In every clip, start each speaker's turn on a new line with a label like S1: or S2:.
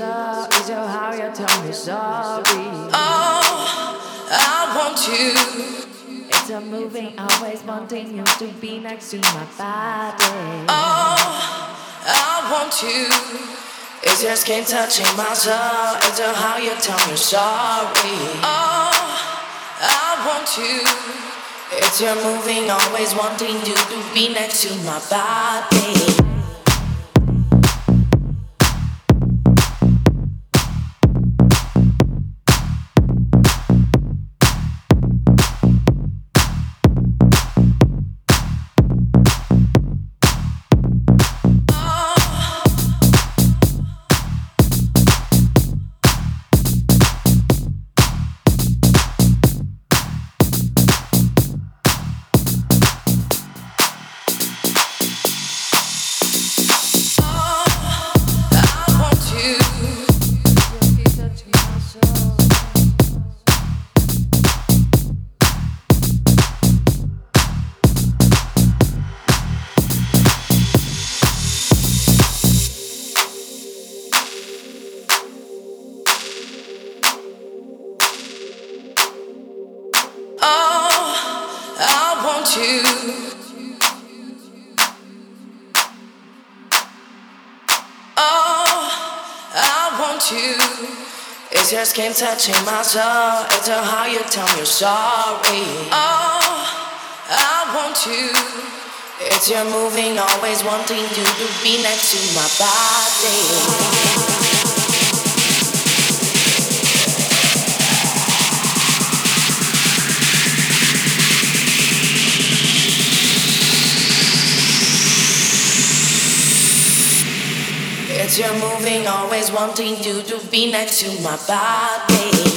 S1: up?
S2: Oh,
S1: Is how you tell me sorry?
S2: Oh, I want you.
S1: It's a moving, always wanting you to be next to my body.
S2: Oh, I want you.
S1: It's your skin touching my soul. It's a how you tell me sorry.
S2: Oh, I want you.
S1: It's your moving, always wanting you to be next to my body. skin touching my soul. It's how you tell me you're sorry.
S2: Oh, I want you.
S1: It's your moving, always wanting you to be next to my body. You're moving, always wanting you to be next to my body.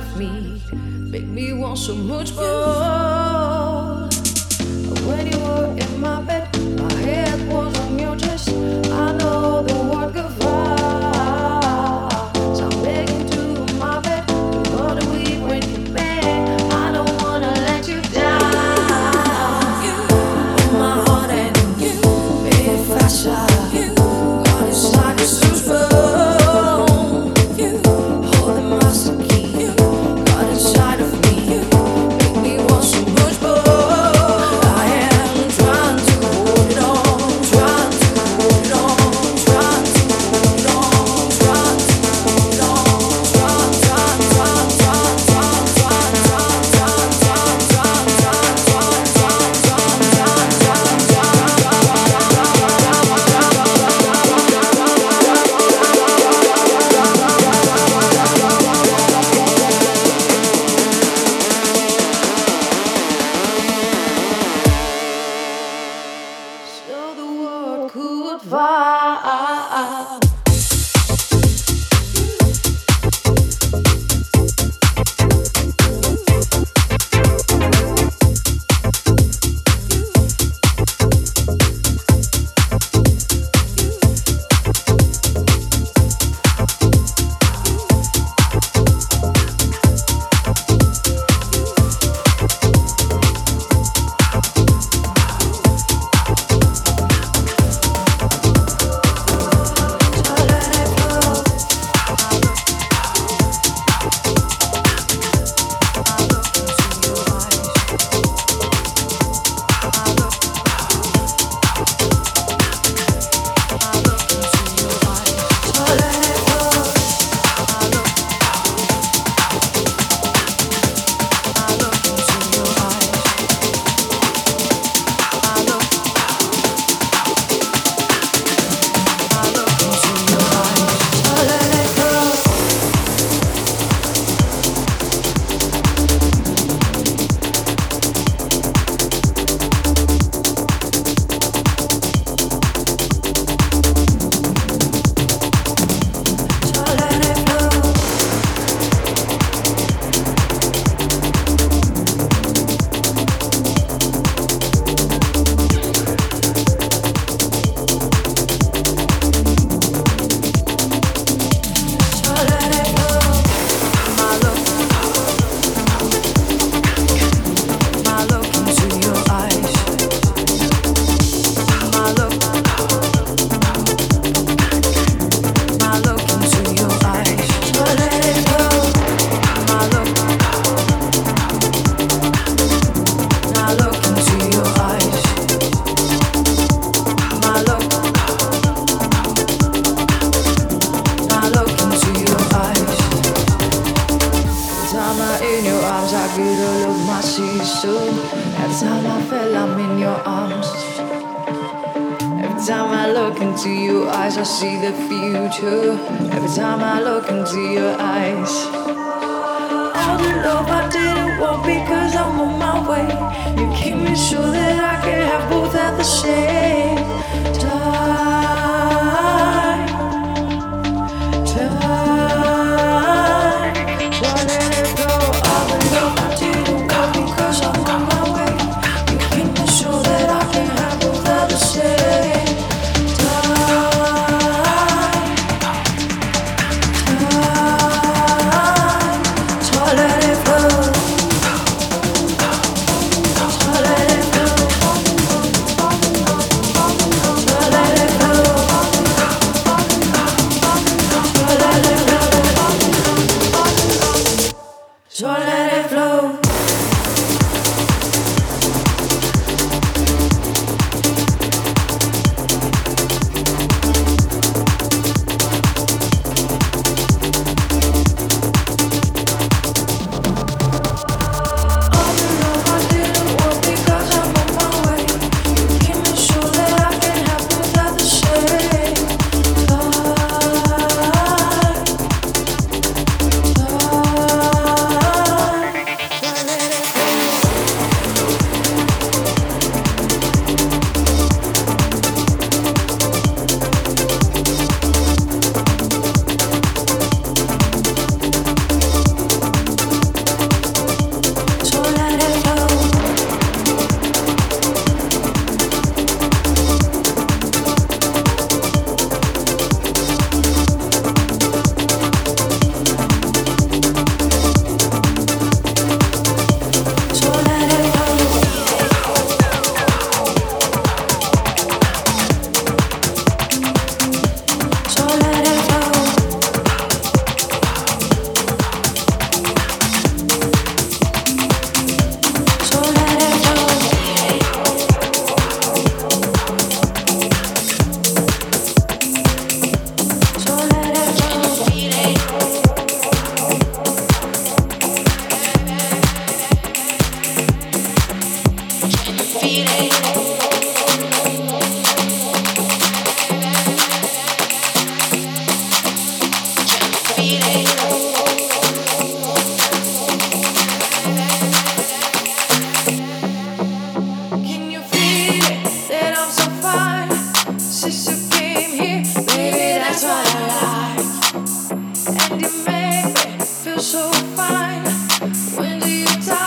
S1: of me, make me want so much more.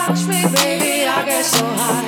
S1: Touch me, baby? I get so high.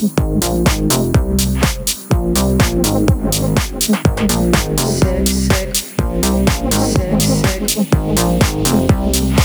S1: Sick, sick, sick, sick.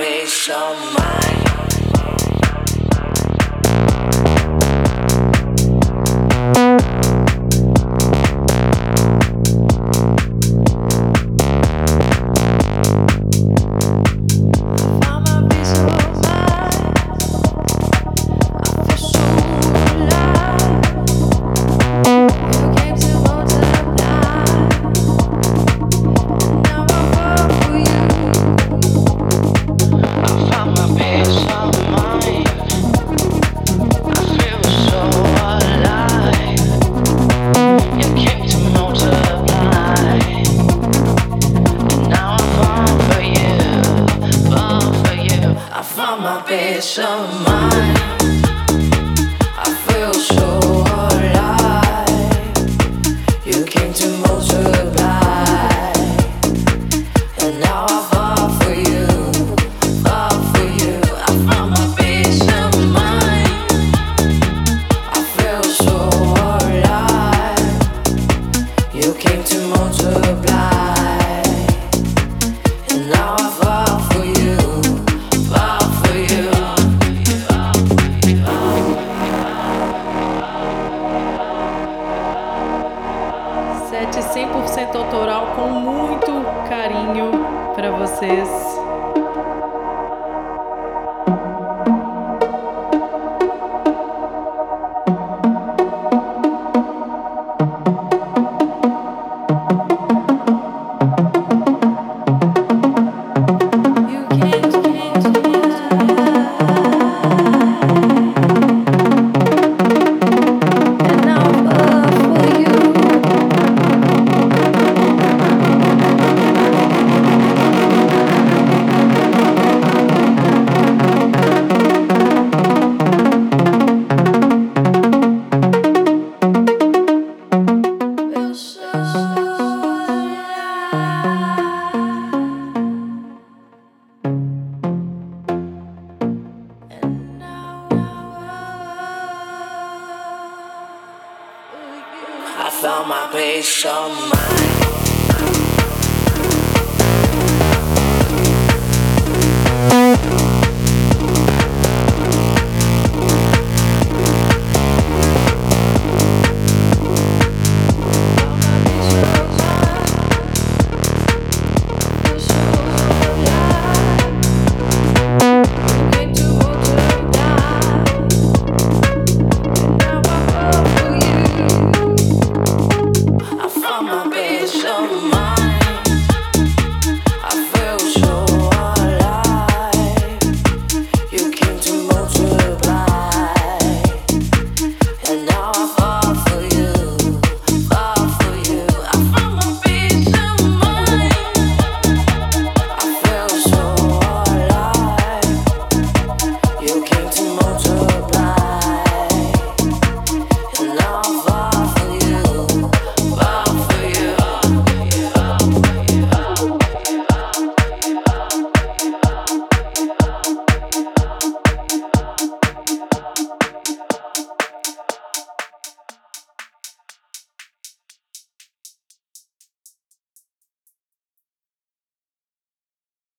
S1: peace of mind.